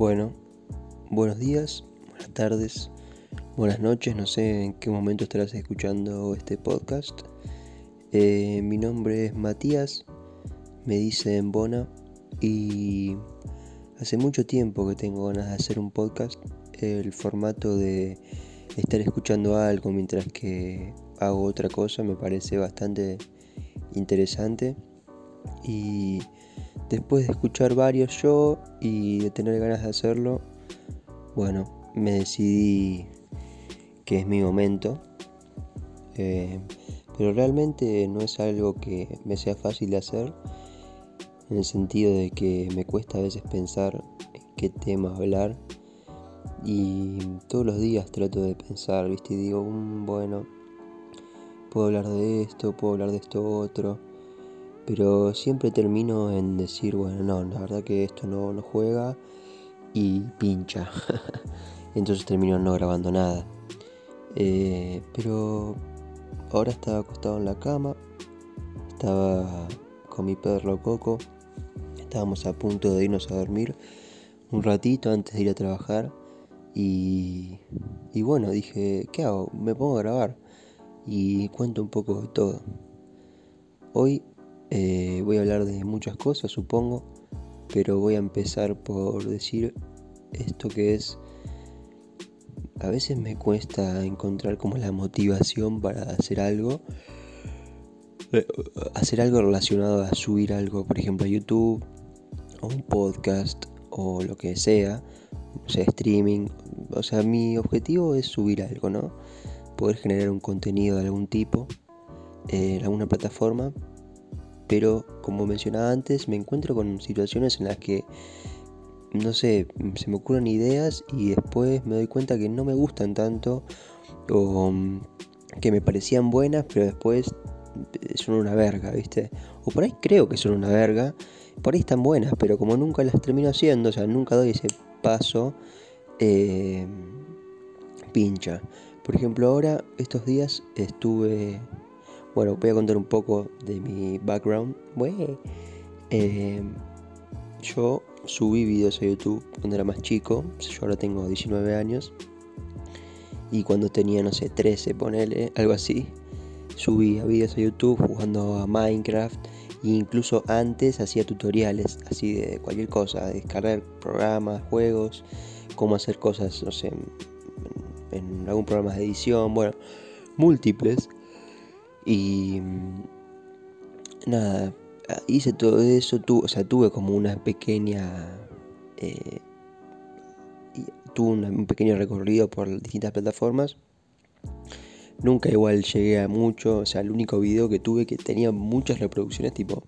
Bueno, buenos días, buenas tardes, buenas noches, no sé en qué momento estarás escuchando este podcast. Eh, mi nombre es Matías, me dicen Bona y hace mucho tiempo que tengo ganas de hacer un podcast. El formato de estar escuchando algo mientras que hago otra cosa me parece bastante interesante y Después de escuchar varios yo y de tener ganas de hacerlo, bueno, me decidí que es mi momento. Eh, pero realmente no es algo que me sea fácil de hacer, en el sentido de que me cuesta a veces pensar en qué tema hablar. Y todos los días trato de pensar, ¿viste? Y digo, mm, bueno, puedo hablar de esto, puedo hablar de esto otro pero siempre termino en decir, bueno, no, la verdad que esto no, no juega y pincha. Entonces termino no grabando nada. Eh, pero ahora estaba acostado en la cama, estaba con mi perro Coco, estábamos a punto de irnos a dormir un ratito antes de ir a trabajar y, y bueno, dije, ¿qué hago? Me pongo a grabar y cuento un poco de todo. Hoy eh, voy a hablar de muchas cosas, supongo, pero voy a empezar por decir esto que es... A veces me cuesta encontrar como la motivación para hacer algo. Eh, hacer algo relacionado a subir algo, por ejemplo, a YouTube, o un podcast, o lo que sea, o sea, streaming. O sea, mi objetivo es subir algo, ¿no? Poder generar un contenido de algún tipo en alguna plataforma pero como mencionaba antes, me encuentro con situaciones en las que, no sé, se me ocurren ideas y después me doy cuenta que no me gustan tanto o mm, que me parecían buenas, pero después eh, son una verga, ¿viste? O por ahí creo que son una verga, por ahí están buenas, pero como nunca las termino haciendo, o sea, nunca doy ese paso, eh, pincha. Por ejemplo, ahora, estos días estuve bueno, voy a contar un poco de mi background. Eh, yo subí videos a YouTube cuando era más chico. Yo ahora tengo 19 años. Y cuando tenía, no sé, 13, ponele, algo así. Subía videos a YouTube jugando a Minecraft. E incluso antes hacía tutoriales así de cualquier cosa. descargar programas, juegos. Cómo hacer cosas, no sé, en algún programa de edición. Bueno, múltiples y nada, hice todo eso, o sea, tuve como una pequeña... Eh, tuve un pequeño recorrido por distintas plataformas. Nunca igual llegué a mucho, o sea, el único video que tuve que tenía muchas reproducciones, tipo,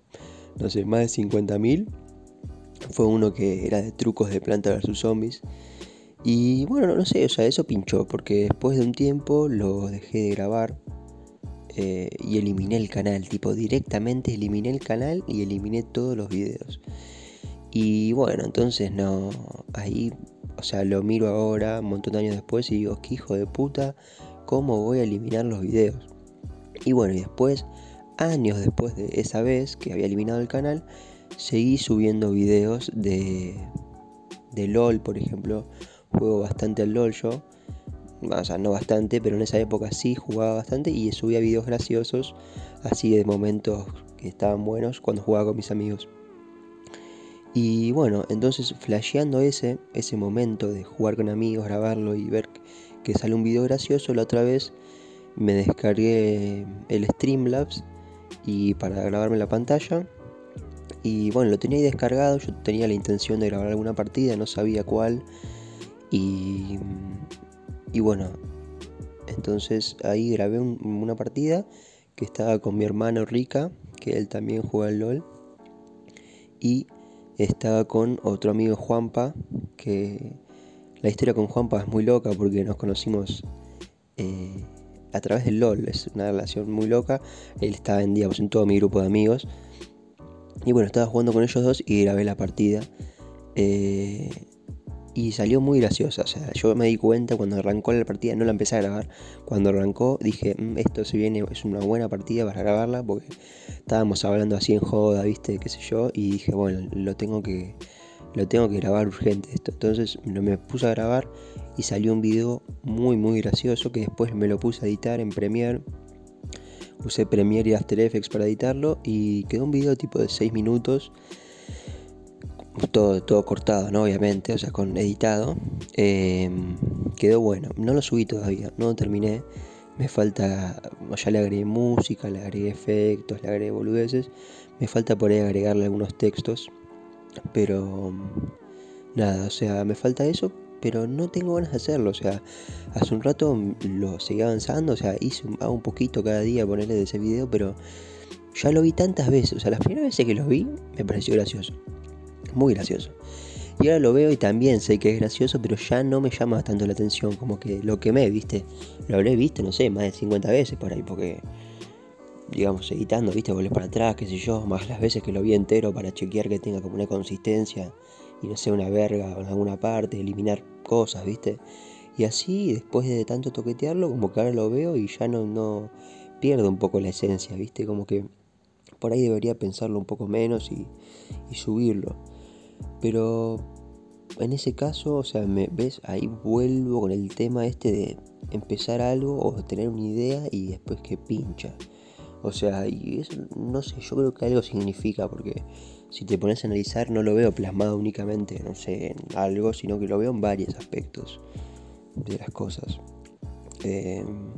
no sé, más de 50.000, fue uno que era de trucos de planta versus zombies. Y bueno, no sé, o sea, eso pinchó, porque después de un tiempo lo dejé de grabar eh, y eliminé el canal, tipo directamente eliminé el canal y eliminé todos los videos. Y bueno, entonces no, ahí, o sea, lo miro ahora, un montón de años después y digo, qué hijo de puta, ¿cómo voy a eliminar los videos? Y bueno, y después, años después de esa vez que había eliminado el canal, seguí subiendo videos de, de LOL, por ejemplo. Juego bastante al LOL yo o sea, no bastante, pero en esa época sí jugaba bastante y subía videos graciosos, así de momentos que estaban buenos cuando jugaba con mis amigos. Y bueno, entonces flasheando ese, ese momento de jugar con amigos, grabarlo y ver que sale un video gracioso, la otra vez me descargué el Streamlabs y para grabarme la pantalla. Y bueno, lo tenía ahí descargado, yo tenía la intención de grabar alguna partida, no sabía cuál. Y y bueno, entonces ahí grabé una partida que estaba con mi hermano Rica, que él también juega al LOL. Y estaba con otro amigo Juanpa, que la historia con Juanpa es muy loca porque nos conocimos eh, a través del LOL, es una relación muy loca. Él estaba en, digamos, en todo mi grupo de amigos. Y bueno, estaba jugando con ellos dos y grabé la partida. Eh, y salió muy graciosa. O sea, yo me di cuenta cuando arrancó la partida, no la empecé a grabar. Cuando arrancó dije, mm, esto se viene, es una buena partida para grabarla porque estábamos hablando así en joda, viste, qué sé yo. Y dije, bueno, lo tengo que, lo tengo que grabar urgente esto. Entonces me puse a grabar y salió un video muy muy gracioso que después me lo puse a editar en Premiere. Usé Premiere y After Effects para editarlo y quedó un video tipo de 6 minutos. Todo, todo cortado, ¿no? Obviamente, o sea, con editado. Em, quedó bueno. No lo subí todavía, no lo terminé. Me falta, ya le agregué música, le agregué efectos, le agregué boludeces. Me falta por ahí agregarle algunos textos. Pero nada, o sea, me falta eso, pero no tengo ganas de hacerlo. O sea, hace un rato lo seguí avanzando, o sea, hice un, un poquito cada día ponerle de ese video, pero ya lo vi tantas veces. O sea, las primeras veces que lo vi me pareció gracioso. Muy gracioso. Y ahora lo veo y también sé que es gracioso, pero ya no me llama tanto la atención como que lo que me, viste. Lo habré visto, no sé, más de 50 veces por ahí, porque digamos, editando, viste, volver para atrás, qué sé yo, más las veces que lo vi entero para chequear que tenga como una consistencia y no sea una verga en alguna parte, eliminar cosas, viste. Y así, después de tanto toquetearlo, como que ahora lo veo y ya no, no pierdo un poco la esencia, viste, como que por ahí debería pensarlo un poco menos y subirlo. Pero en ese caso, o sea, me ves, ahí vuelvo con el tema este de empezar algo o tener una idea y después que pincha. O sea, y eso, no sé, yo creo que algo significa, porque si te pones a analizar no lo veo plasmado únicamente, no sé, en algo, sino que lo veo en varios aspectos de las cosas. Em,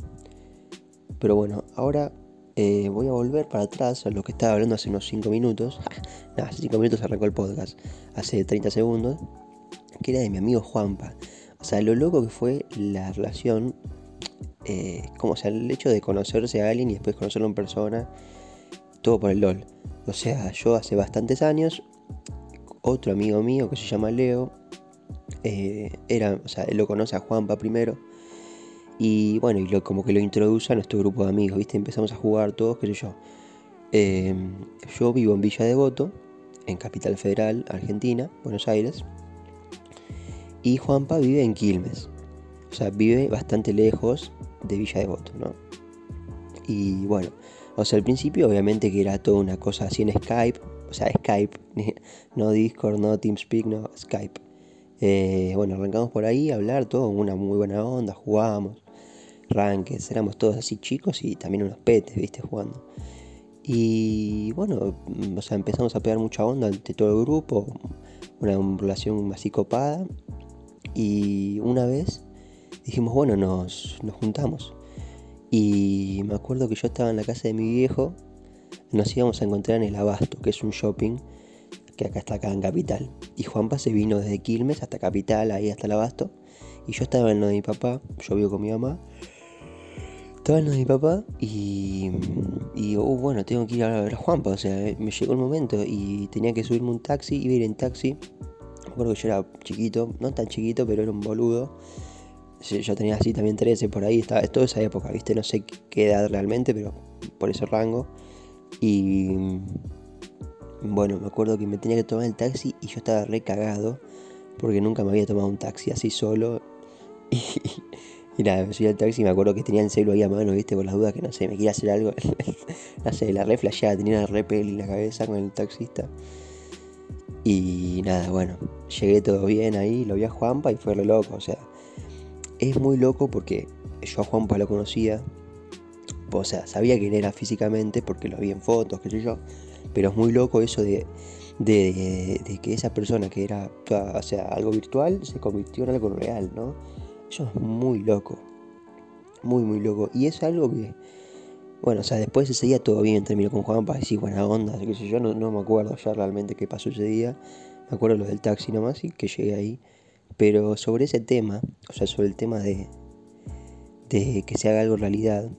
pero bueno, ahora eh, voy a volver para atrás a lo que estaba hablando hace unos 5 minutos. Nada, hace 5 minutos arrancó el podcast, hace 30 segundos, que era de mi amigo Juanpa. O sea, lo loco que fue la relación eh, como sea, el hecho de conocerse a alguien y después conocerlo en persona, todo por el LOL. O sea, yo hace bastantes años, otro amigo mío que se llama Leo, eh, era, o sea, él lo conoce a Juanpa primero. Y bueno, y como que lo introduce a nuestro grupo de amigos, ¿viste? Empezamos a jugar todos, qué sé yo. Em, yo vivo en Villa Devoto, en Capital Federal, Argentina, Buenos Aires. Y Juanpa vive en Quilmes. O sea, vive bastante lejos de Villa Devoto, ¿no? Y bueno, o sea, al principio obviamente que era toda una cosa así en Skype, o sea, Skype, no Discord, no TeamSpeak, no Skype. Eh, bueno, arrancamos por ahí a hablar todo, una muy buena onda, jugábamos, ranques, éramos todos así chicos y también unos petes, viste, jugando. Y bueno, o sea, empezamos a pegar mucha onda ante todo el grupo, una relación así copada. Y una vez dijimos, bueno, nos, juntamos. Y me acuerdo que yo estaba en la casa de mi viejo, nos íbamos a encontrar en el Abasto, que es un shopping que acá está acá en Capital. Y Juanpa se vino desde Quilmes hasta Capital, ahí hasta el Abasto. Y yo estaba en lo de mi papá, yo vivo con mi mamá. Estaba en lo de mi papá y, y oh, bueno, tengo que ir a ver a Juanpa. O sea, me llegó el momento y tenía que subirme un taxi, iba a ir en taxi. Me acuerdo que yo era chiquito, no tan chiquito, pero era un boludo yo tenía así también 13 por ahí, estaba, es toda esa época, ¿viste? No sé qué edad realmente, pero por ese rango. Y bueno, me acuerdo que me tenía que tomar el taxi y yo estaba re cagado porque nunca me había tomado un taxi así solo. Y, nada, me subí al taxi y me acuerdo que tenía el celu ahí a mano, ¿viste? Por las dudas que no sé, me quería hacer algo. no sé, la re flasheada, tenía una re en la cabeza con el taxista. Y nada, bueno, llegué todo bien ahí, lo vi a Juanpa y fue re loco, o sea es muy loco porque yo a Juanpa lo conocía, o sea, sabía quién era físicamente porque lo vi en fotos, qué sé yo, pero es muy loco eso de, de, que esa persona que era o sea, algo virtual se convirtió en algo real, ¿no? Eso es muy loco, muy, muy loco. Y es algo que, bueno, o sea, después ese día todo bien, terminó con Juanpa, sí, buena onda, qué sé yo, no, no me acuerdo ya realmente qué pasó ese día, me acuerdo lo del taxi nomás y que llegué ahí. Pero sobre ese tema, o sea, sobre el tema de, de que se haga algo realidad,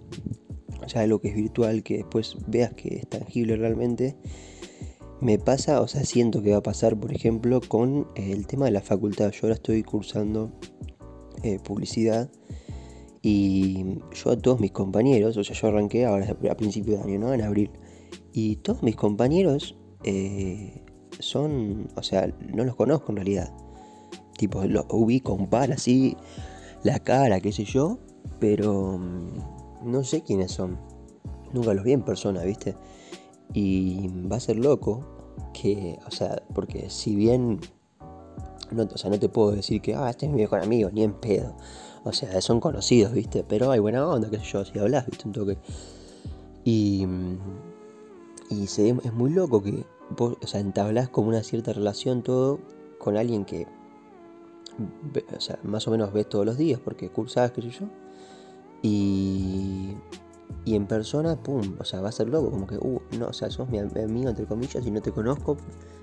o sea, algo que es virtual, que después veas que es tangible realmente, me pasa, o sea, siento que va a pasar, por ejemplo, con el tema de la facultad. Yo ahora estoy cursando eh, publicidad y yo a todos mis compañeros, o sea, yo arranqué ahora a principio de año, ¿no? En abril. Y todos mis compañeros eh, son, o sea, no los conozco en realidad. Tipo, lo ubico un par así, la cara, qué sé yo, pero mm, no sé quiénes son. Nunca los vi en persona, ¿viste? Y va a ser loco que, o sea, porque si bien no, o sea, no te puedo decir que, ah, este es mi mejor amigo, ni en pedo. O sea, son conocidos, ¿viste? Pero hay buena onda, qué sé yo, si hablas, ¿viste? Un toque. Y, y se, es muy loco que vos, o sea, entablás como una cierta relación todo con alguien que, o sea, más o menos ves todos los días, porque cursás, qué sé yo. Y, y en persona, pum, o sea, va a ser loco, como que, uh, no, o sea, sos mi amigo, entre comillas, y no te conozco,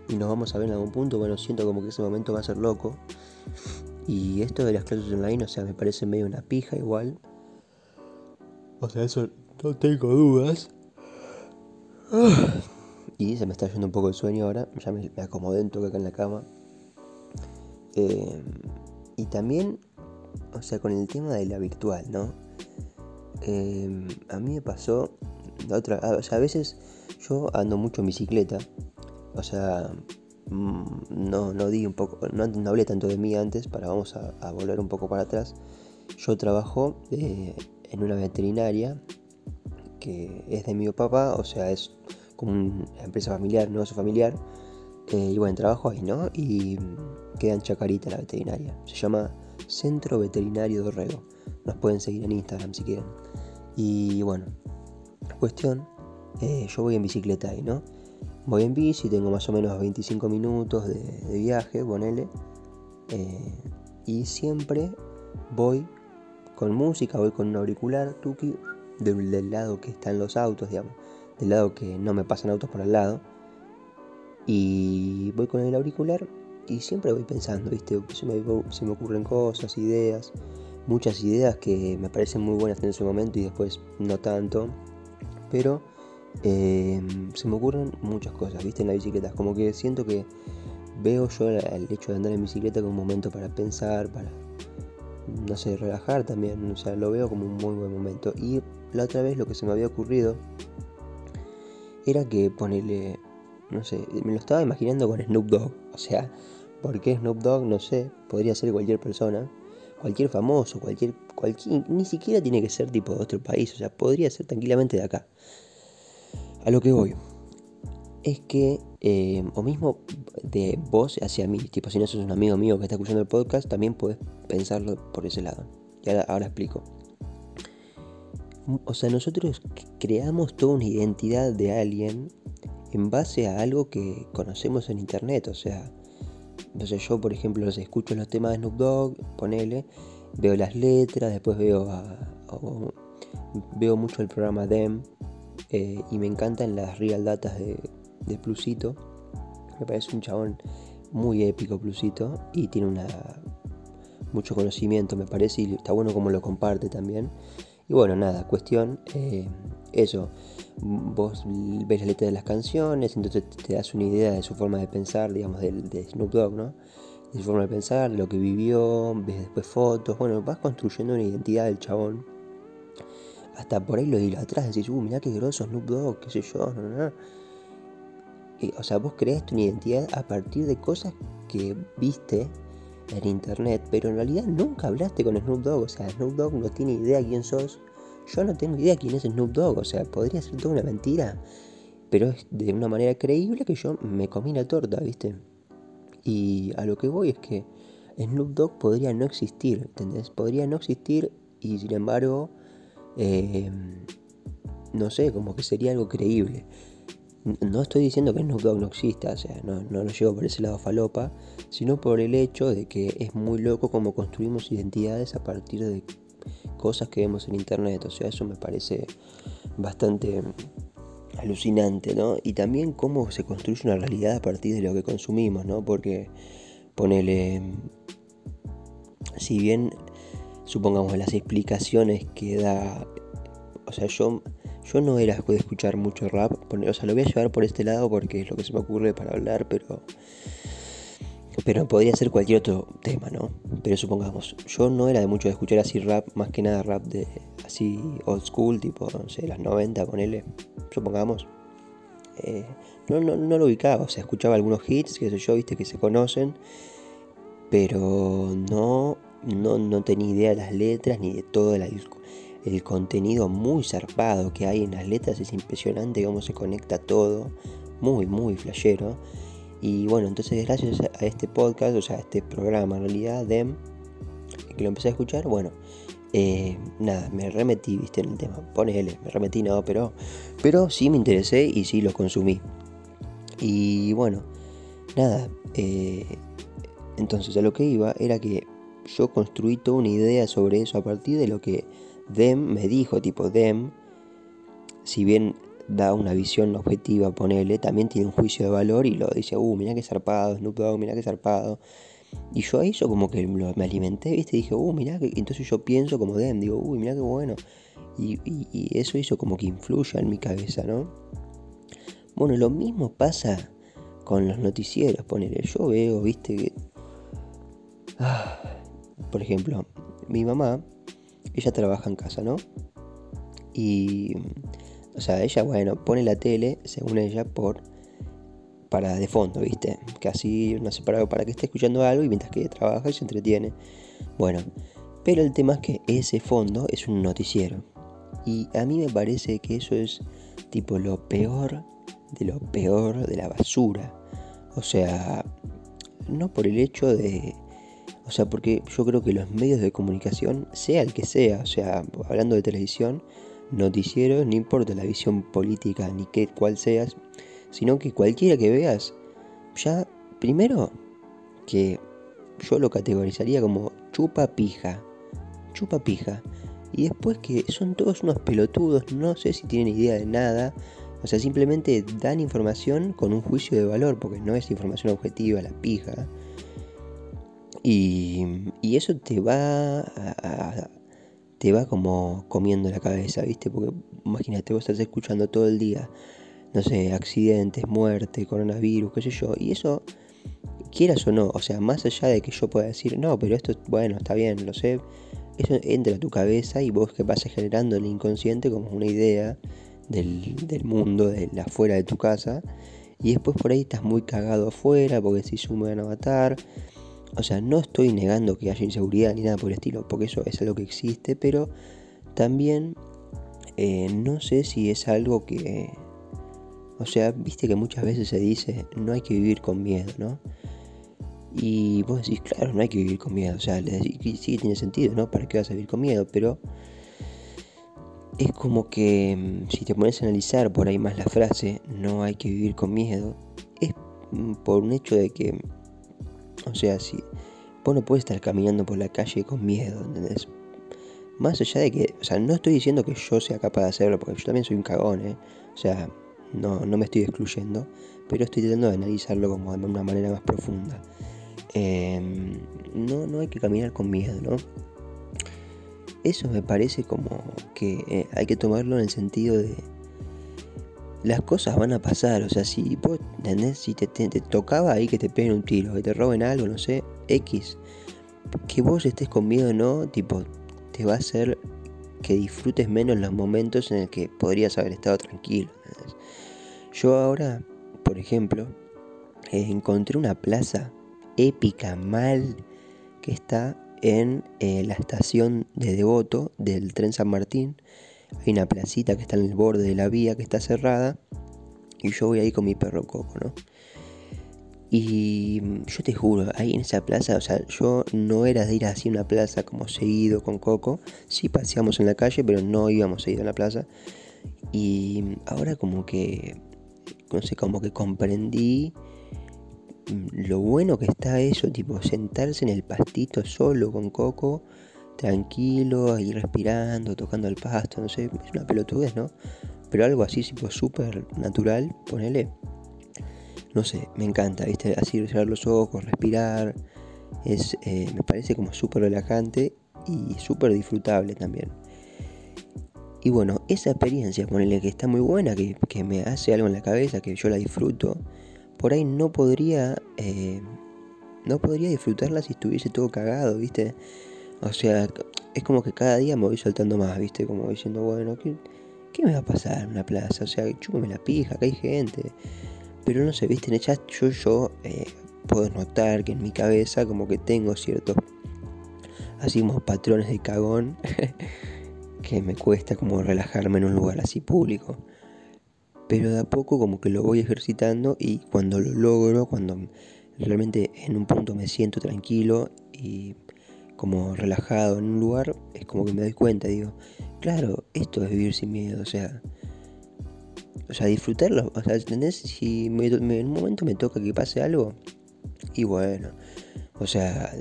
y nos vamos a ver en algún punto, bueno, siento como que ese momento va a ser loco. Y esto de las clases online, o sea, me parece medio una pija igual. O sea, eso no tengo dudas. Y se me está yendo un poco el sueño ahora, ya me, acomodé un toque acá en la cama. Eh, y también, o sea, con el tema de la virtual, ¿no? Eh, a mí me pasó, otra, o sea, a veces yo ando mucho en bicicleta o sea, mm, no, no di un poco, no, hablé tanto de mí antes, para vamos a, volver un poco para atrás. Yo trabajo eh, en una veterinaria que es de mi papá, o sea, es como una empresa familiar, negocio familiar. Eh, y bueno, trabajo ahí, ¿no? Y queda en Chacarita la veterinaria. Se llama Centro Veterinario Dorrego. Nos pueden seguir en Instagram si quieren. Y bueno, cuestión, eh, yo voy en bicicleta ahí, ¿no? Voy en bici, tengo más o menos 25 minutos de, viaje, ponele. Eh, y siempre voy con música, voy con un auricular, tuki, del, lado que están los autos, digamos. Del lado que no me pasan autos por al lado. Y voy con el auricular y siempre voy pensando, ¿viste? Se me, se me ocurren cosas, ideas, muchas ideas que me parecen muy buenas en ese momento y después no tanto. Pero Em, se me ocurren muchas cosas, ¿viste? En la bicicleta. Como que siento que veo yo el hecho de andar en bicicleta como un momento para pensar, para, no sé, relajar también. O sea, lo veo como un muy buen momento. Y la otra vez lo que se me había ocurrido era que ponerle, no sé, me lo estaba imaginando con Snoop Dogg. O sea, ¿por qué Snoop Dogg? No sé, podría ser cualquier persona. Cualquier famoso, cualquier, cualquier, ni siquiera tiene que ser tipo de otro país, o sea, podría ser tranquilamente de acá. A lo que voy es que, eh, o mismo de vos hacia mí, tipo si no sos un amigo mío que está escuchando el podcast, también puedes pensarlo por ese lado. Y ahora, explico. O sea, nosotros creamos toda una identidad de alguien en base a algo que conocemos en internet. O sea, entonces yo, por ejemplo, escucho los temas de Snoop Dogg, ponele, veo las letras, después veo veo mucho el programa Dem, eh, y me encantan las real datas de, Plusito. Me parece un chabón muy épico Plusito y tiene una mucho conocimiento me parece y está bueno como lo comparte también. Y bueno, nada, cuestión, eh, eso, vos ves la letra de las canciones, entonces te das una idea de su forma de pensar, digamos, de, Snoop Dogg, ¿no? De su forma de pensar, lo que vivió, ves después fotos, bueno, vas construyendo una identidad del chabón. Hasta por ahí lo atrás decís, uh, mirá qué groso Snoop Dogg, qué sé yo, no, no, o sea, vos creaste una identidad a partir de cosas que viste en internet, pero en realidad nunca hablaste con Snoop Dogg, o sea, Snoop Dogg no tiene idea quién sos, yo no tengo idea quién es Snoop Dogg, o sea, podría ser toda una mentira, pero es de una manera creíble que yo me comí la torta, ¿viste? Y a lo que voy es que Snoop Dogg podría no existir, ¿entendés? Podría no existir y sin embargo Em, no sé, como que sería algo creíble. No estoy diciendo que Dogg no exista, o sea, no, no lo llevo por ese lado falopa, sino por el hecho de que es muy loco como construimos identidades a partir de cosas que vemos en internet, o sea, eso me parece bastante alucinante, ¿no? Y también cómo se construye una realidad a partir de lo que consumimos, ¿no? Porque ponele, si bien supongamos, las explicaciones que da. O sea, yo, yo no era de escuchar mucho rap. O sea, lo voy a llevar por este lado porque es lo que se me ocurre para hablar, pero. Pero podría ser cualquier otro tema, ¿no? Pero supongamos, yo no era de mucho de escuchar así rap, más que nada rap de así old school, tipo, no sé, las 90, ponele, supongamos. Eh, no, no, no lo ubicaba, o sea, escuchaba algunos hits, que sé yo, viste, que se conocen, pero no no, no tenía idea de las letras ni de todo el, el contenido muy zarpado que hay en las letras. Es impresionante cómo se conecta todo. Muy, muy flashero. Y bueno, entonces gracias a este podcast, o sea, a este programa en realidad, DEM, que lo empecé a escuchar, bueno, eh, nada, me remetí, viste, en el tema. Ponele, me remetí, no, pero, pero sí me interesé y sí lo consumí. Y bueno, nada, eh, entonces a lo que iba era que yo construí toda una idea sobre eso a partir de lo que Dem me dijo, tipo Dem, si bien da una visión objetiva, ponele, también tiene un juicio de valor y lo dice, uh, mira qué zarpado, Snoop Dogg, mira qué zarpado. Y yo a eso como que me alimenté, ¿viste? Dije, uh, mira que... Entonces yo pienso como Dem, digo, uy, mira qué bueno. Y, y, eso hizo como que influya en mi cabeza, ¿no? Bueno, lo mismo pasa con los noticieros, ponele. Yo veo, ¿viste? Que... Ah, por ejemplo, mi mamá, ella trabaja en casa, ¿no? Y... O sea, ella, bueno, pone la tele, según ella, por para de fondo, ¿viste? Que así no sé para, para que esté escuchando algo y mientras que trabaja y se entretiene. Bueno, pero el tema es que ese fondo es un noticiero. Y a mí me parece que eso es tipo lo peor de lo peor de la basura. O sea, no por el hecho de... O sea, porque yo creo que los medios de comunicación, sea el que sea, o sea, hablando de televisión, noticiero, no importa la visión política ni qué, cuál seas, sino que cualquiera que veas, ya primero que yo lo categorizaría como chupa pija, chupa pija, y después que son todos unos pelotudos, no sé si tienen idea de nada, o sea, simplemente dan información con un juicio de valor, porque no es información objetiva, la pija. Y, y eso te va a, te va como comiendo la cabeza, ¿viste? Porque imagínate, vos estás escuchando todo el día no sé, accidentes, muerte, coronavirus, qué sé yo. Y eso, quieras o no, o sea, más allá de que yo pueda decir, no, pero esto, bueno, está bien, lo sé, eso entra a tu cabeza y vos que vas generando el inconsciente como una idea del, del mundo, de la afuera de tu casa. Y después por ahí estás muy cagado afuera porque si sumo van a matar. O sea, no estoy negando que haya inseguridad ni nada por el estilo, porque eso es algo que existe, pero también eh, no sé si es algo que, o sea, viste que muchas veces se dice, no hay que vivir con miedo, ¿no? Y vos decís, claro, no hay que vivir con miedo. O sea, le decís, sí, tiene sentido, ¿no? ¿Para qué vas a vivir con miedo? Pero es como que mm, si te pones a analizar por ahí más la frase, no hay que vivir con miedo, es mm, por un hecho de que, o sea, si vos no puedes estar caminando por la calle con miedo, ¿entendés? Más allá de que, o sea, no estoy diciendo que yo sea capaz de hacerlo, porque yo también soy un cagón, ¿eh? O sea, no, no me estoy excluyendo, pero estoy tratando de analizarlo como de una manera más profunda. Em, no, no hay que caminar con miedo, ¿no? Eso me parece como que eh, hay que tomarlo en el sentido de las cosas van a pasar, o sea, si vos, Si te, te, tocaba ahí que te peguen un tiro, que te roben algo, no sé, X, que vos estés con miedo, ¿no? Tipo, te va a hacer que disfrutes menos los momentos en el que podrías haber estado tranquilo. Yo ahora, por ejemplo, encontré una plaza épica mal que está en eh, la estación de Devoto del tren San Martín. Hay una placita que está en el borde de la vía que está cerrada y yo voy ahí con mi perro Coco, ¿no? Y yo te juro, ahí en esa plaza, o sea, yo no era de ir así a una plaza como seguido con Coco. Sí paseamos en la calle, pero no íbamos seguido a la plaza. Y ahora como que no sé, como que comprendí mm, lo bueno que está eso, tipo sentarse en el pastito solo con Coco, tranquilo, ahí respirando, tocando el pasto, no sé, es una pelotudez, ¿no? Pero algo así, tipo súper natural, ponele. No sé, me encanta, ¿viste? Así cerrar los ojos, respirar. Es, eh, me parece como súper relajante y súper disfrutable también. Y bueno, esa experiencia, ponele que está muy buena, que, me hace algo en la cabeza, que yo la disfruto, por ahí no podría, eh, no podría disfrutarla si estuviese todo cagado, ¿viste? O sea, es como que cada día me voy soltando más, ¿viste? Como diciendo, bueno, ¿qué, me va a pasar en una plaza? O sea, chúpame la pija, que hay gente. Pero no sé, ¿viste? En el chat yo, yo eh, puedo notar que en mi cabeza como que tengo ciertos, así como patrones de cagón. que me cuesta como relajarme en un lugar así público. pero de a poco como que lo voy ejercitando y cuando lo logro, cuando realmente en un punto me siento tranquilo y como relajado en un lugar, es como que me doy cuenta, digo, claro, esto es vivir sin miedo, o sea, o sea, disfrutarlo, o sea, ¿entendés? Si en un momento me toca que pase algo, y bueno, o sea,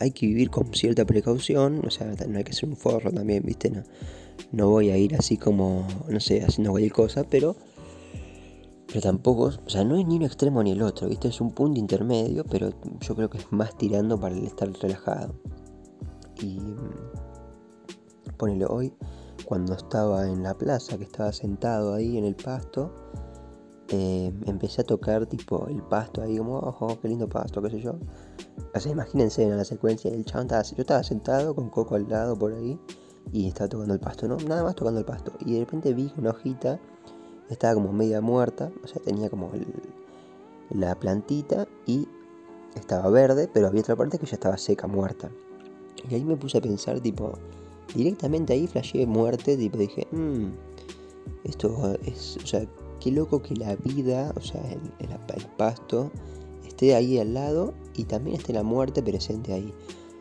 hay que vivir con cierta precaución, o sea, no hay que ser un forro también, ¿viste? No, no voy a ir así como, no sé, haciendo cualquier cosa, pero pero tampoco, o sea, no es ni un extremo ni el otro, ¿viste? Es un punto intermedio, pero yo creo que es más tirando para el estar relajado. Y mm, ponele hoy, cuando estaba en la plaza, que estaba sentado ahí en el pasto, eh, empecé a tocar tipo el pasto ahí como, ojo, qué lindo pasto, qué sé yo. O sea, imagínense en la secuencia, el chabón estaba, yo estaba sentado con Coco al lado por ahí y estaba tocando el pasto, ¿no? Nada más tocando el pasto. Y de repente vi una hojita, estaba como media muerta, o sea, tenía como la plantita y estaba verde, pero había otra parte que ya estaba seca, muerta. Y ahí me puse a pensar, tipo, directamente ahí flasheé muerte, tipo, dije, mmm, esto es, o sea, qué loco que la vida, o sea, el, pasto, esté ahí al lado y también esté la muerte presente ahí.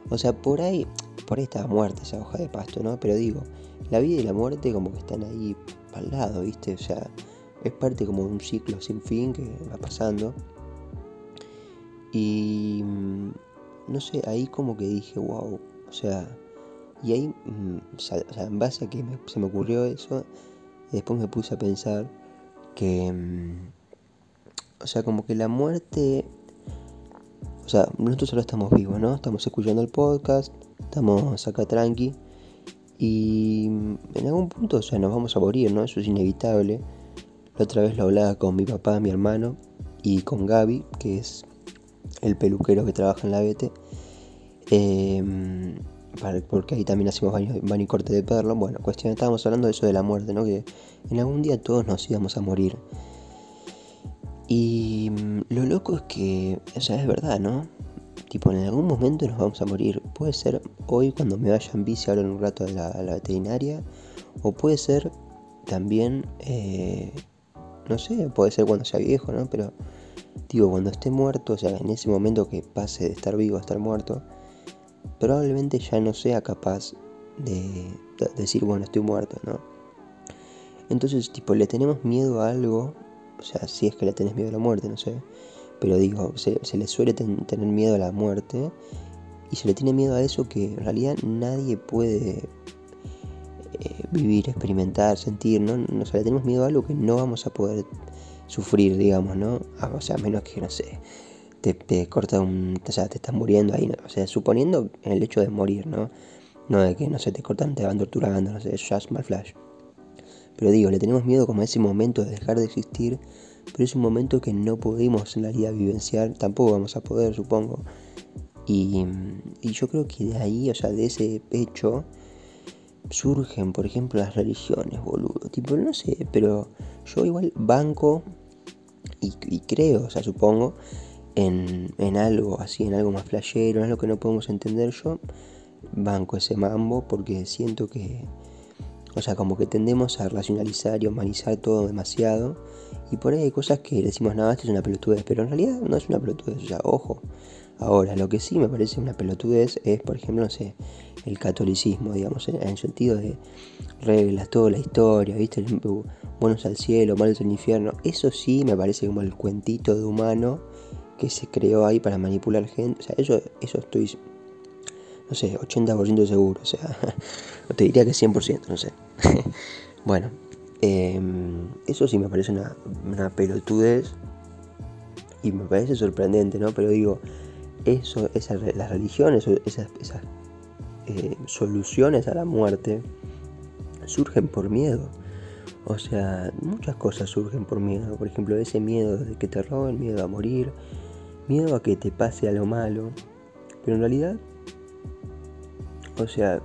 O sea, por ahí, por ahí estaba muerta esa hoja de pasto, ¿no? Pero digo, la vida y la muerte como que están ahí al lado, ¿viste? O sea, es parte como de un ciclo sin fin que va pasando. Y mm, no sé, ahí como que dije, wow, o sea, y ahí, mm, o sea, en base a que se me ocurrió eso, después me puse a pensar que, mm, o sea, como que la muerte, o sea, nosotros solo estamos vivos, ¿no? Estamos escuchando el podcast, estamos acá tranqui, y mm, en algún punto, o sea, nos vamos a morir, ¿no? Eso es inevitable. La otra vez lo hablaba con mi papá, mi hermano, y con Gaby, que es el peluquero que trabaja en la BT. Em, porque ahí también hacemos baño, y corte de perro. Bueno, cuestión, estábamos hablando de eso de la muerte, ¿no? Que en algún día todos nos íbamos a morir. Y mm, lo loco es que, o sea, es verdad, ¿no? Tipo, en algún momento nos vamos a morir. Puede ser hoy cuando me vaya en bici ahora en un rato a la, veterinaria. O puede ser también, eh, no sé, puede ser cuando sea viejo, ¿no? Pero, digo, cuando esté muerto, o sea, en ese momento que pase de estar vivo a estar muerto, probablemente ya no sea capaz de, decir, bueno, estoy muerto, ¿no? Entonces, tipo, le tenemos miedo a algo, o sea, si es que le tenés miedo a la muerte, no sé, pero digo, se, le suele tener miedo a la muerte y se le tiene miedo a eso que en realidad nadie puede eh, vivir, experimentar, sentir, ¿no? O sea, le tenemos miedo a algo que no vamos a poder sufrir, digamos, ¿no? Ah, o sea, menos que, no sé, te, te corta un. O sea, te estás muriendo ahí. O sea, suponiendo en el hecho de morir, ¿no? No de que, no sé, te cortan, te van torturando, no sé, eso ya es mal flash. Pero digo, le tenemos miedo como a ese momento de dejar de existir, pero es un momento que no podemos en la vida vivenciar, tampoco vamos a poder, supongo. Y, y yo creo que de ahí, o sea, de ese pecho, surgen, por ejemplo, las religiones, boludo. Tipo, no sé, pero yo igual banco y, y creo, o sea, supongo, en, algo así, en algo más flashero, en algo que no podemos entender, yo banco ese mambo porque siento que, o sea, como que tendemos a racionalizar y humanizar todo demasiado. Y por ahí hay cosas que decimos, nada, esto es una pelotudez, pero en realidad no es una pelotudez, o sea, ojo. Ahora, lo que sí me parece una pelotudez es, por ejemplo, no sé, el catolicismo, digamos, en, el sentido de reglas, toda la historia, ¿viste? Buenos al cielo, malos al infierno. Eso sí me parece como el cuentito de humano que se creó ahí para manipular gente. O sea, eso, eso estoy, no sé, 80% seguro. O sea, te diría que 100%, no sé. bueno, em, eso sí me parece una, una pelotudez y me parece sorprendente, ¿no? Pero digo, eso, esa, las religiones, esas, esas eh, soluciones a la muerte surgen por miedo. O sea, muchas cosas surgen por miedo. Por ejemplo, ese miedo de que te roben, miedo a morir, miedo a que te pase algo malo. Pero en realidad, o sea,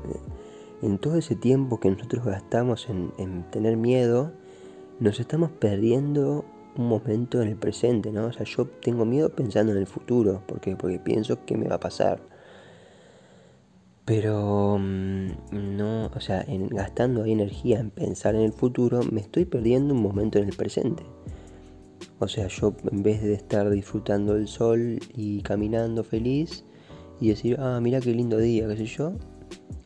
en todo ese tiempo que nosotros gastamos en, tener miedo, nos estamos perdiendo un momento en el presente, ¿no? O sea, yo tengo miedo pensando en el futuro, porque porque pienso qué me va a pasar. Pero mm, no, o sea, en, gastando ahí energía en pensar en el futuro, me estoy perdiendo un momento en el presente. O sea, yo en vez de estar disfrutando el sol y caminando feliz y decir, ah, mira qué lindo día, qué sé yo,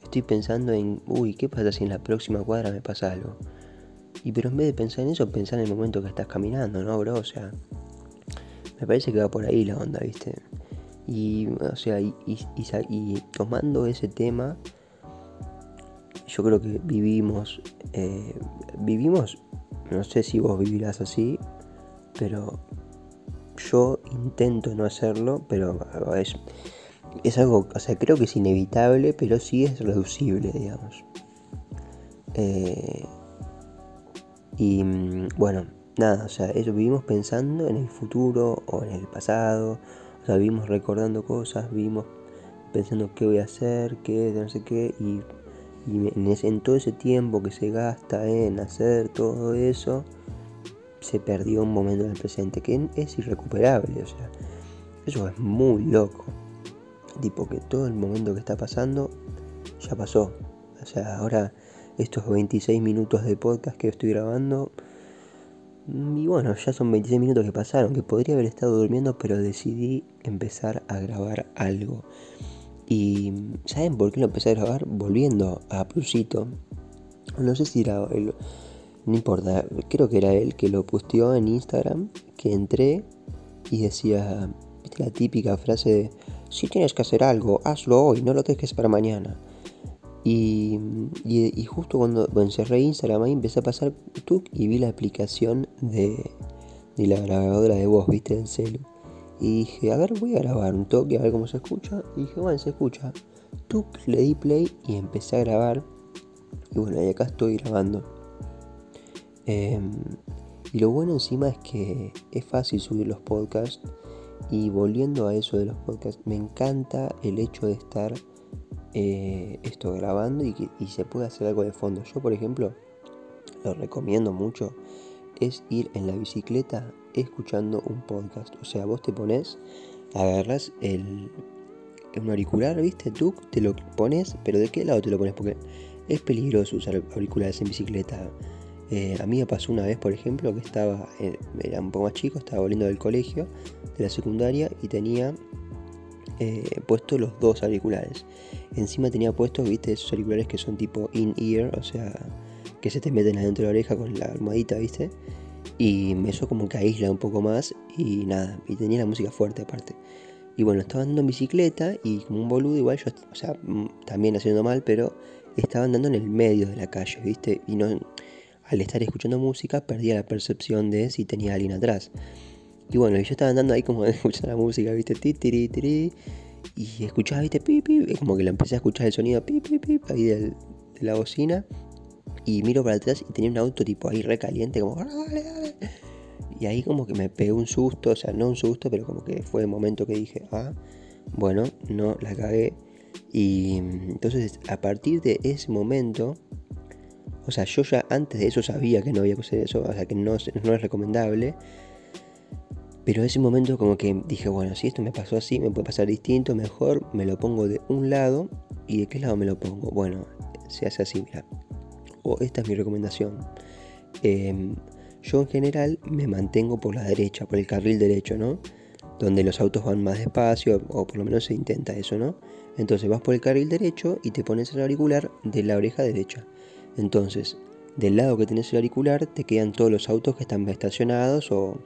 estoy pensando en, uy, ¿qué pasa si en la próxima cuadra me pasa algo? Y pero en vez de pensar en eso, pensar en el momento que estás caminando, ¿no, bro? O sea, me parece que va por ahí la onda, ¿viste? Y, o sea, y, tomando ese tema, yo creo que vivimos, eh, vivimos, no sé si vos vivirás así, pero yo intento no hacerlo, pero es, es algo, o sea, creo que es inevitable, pero sí es reducible, digamos. Eh, y mm, bueno, nada, o sea, eso vivimos pensando en el futuro o en el pasado o sea, vivimos recordando cosas, vivimos pensando qué voy a hacer, qué, no sé qué, y, en, todo ese tiempo que se gasta en hacer todo eso, se perdió un momento en el presente que es irrecuperable, o sea, eso es muy loco. Tipo que todo el momento que está pasando ya pasó. O sea, ahora estos 26 minutos de podcast que estoy grabando Mm, y bueno, ya son 26 minutos que pasaron, que podría haber estado durmiendo, pero decidí empezar a grabar algo. Y ¿saben por qué lo empecé a grabar? Volviendo a Plusito. No sé si era él, no importa, creo que era él que lo posteó en Instagram, que entré y decía, ¿viste la típica frase de, si tienes que hacer algo, hazlo hoy, no lo dejes para mañana? Y, justo cuando, cerré Instagram ahí empecé a pasar tuk y vi la aplicación de, de la grabadora de voz, viste, del celu. Y dije, a ver, voy a grabar un toque, a ver cómo se escucha. Y dije, bueno, se escucha. Tuk, le di play y empecé a grabar. Y bueno, y acá estoy grabando. Em, y lo bueno encima es que es fácil subir los podcasts. Y volviendo a eso de los podcasts, me encanta el hecho de estar eh, esto grabando y, que, se puede hacer algo de fondo. Yo, por ejemplo, lo recomiendo mucho, es ir en la bicicleta escuchando un podcast. O sea, vos te pones, agarras el, un auricular, ¿viste? Tú te lo pones, pero ¿de qué lado te lo pones? Porque es peligroso usar auriculares en bicicleta. Eh, a mí me pasó una vez, por ejemplo, que estaba, eh, era un poco más chico, estaba volviendo del colegio, de la secundaria, y tenía eh, puesto los dos auriculares. Encima tenía puestos, viste, esos auriculares que son tipo in-ear, o sea, que se te meten adentro de la oreja con la almohadita, viste. Y eso como que aísla un poco más y nada, y tenía la música fuerte aparte. Y bueno, estaba andando en bicicleta y como un boludo igual yo, o sea, mm, también haciendo mal, pero estaba andando en el medio de la calle, ¿viste? Y no, al estar escuchando música perdía la percepción de si tenía alguien atrás. Y bueno, yo estaba andando ahí como escuchando la música, ¿viste? Ti, tiri, tiri, y escuchaba, ¿viste? Pi, pi, como que lo empecé a escuchar el sonido pi, pi, pi, ahí de la bocina. Y miro para atrás y tenía un auto tipo ahí recaliente, como, dale, dale. Y ahí como que me pegó un susto, o sea, no un susto, pero como que fue el momento que dije, ah, bueno, no, la cagué. Y entonces a partir de ese momento, o sea, yo ya antes de eso sabía que no había que hacer eso, o sea, que no, es recomendable. Pero ese momento como que dije, bueno, si esto me pasó así, me puede pasar distinto, mejor me lo pongo de un lado. ¿Y de qué lado me lo pongo? Bueno, se hace así, mira. O esta es mi recomendación. Em, yo en general me mantengo por la derecha, por el carril derecho, ¿no? Donde los autos van más despacio, o por lo menos se intenta eso, ¿no? Entonces vas por el carril derecho y te pones el auricular de la oreja derecha. Entonces, del lado que tienes el auricular te quedan todos los autos que están estacionados o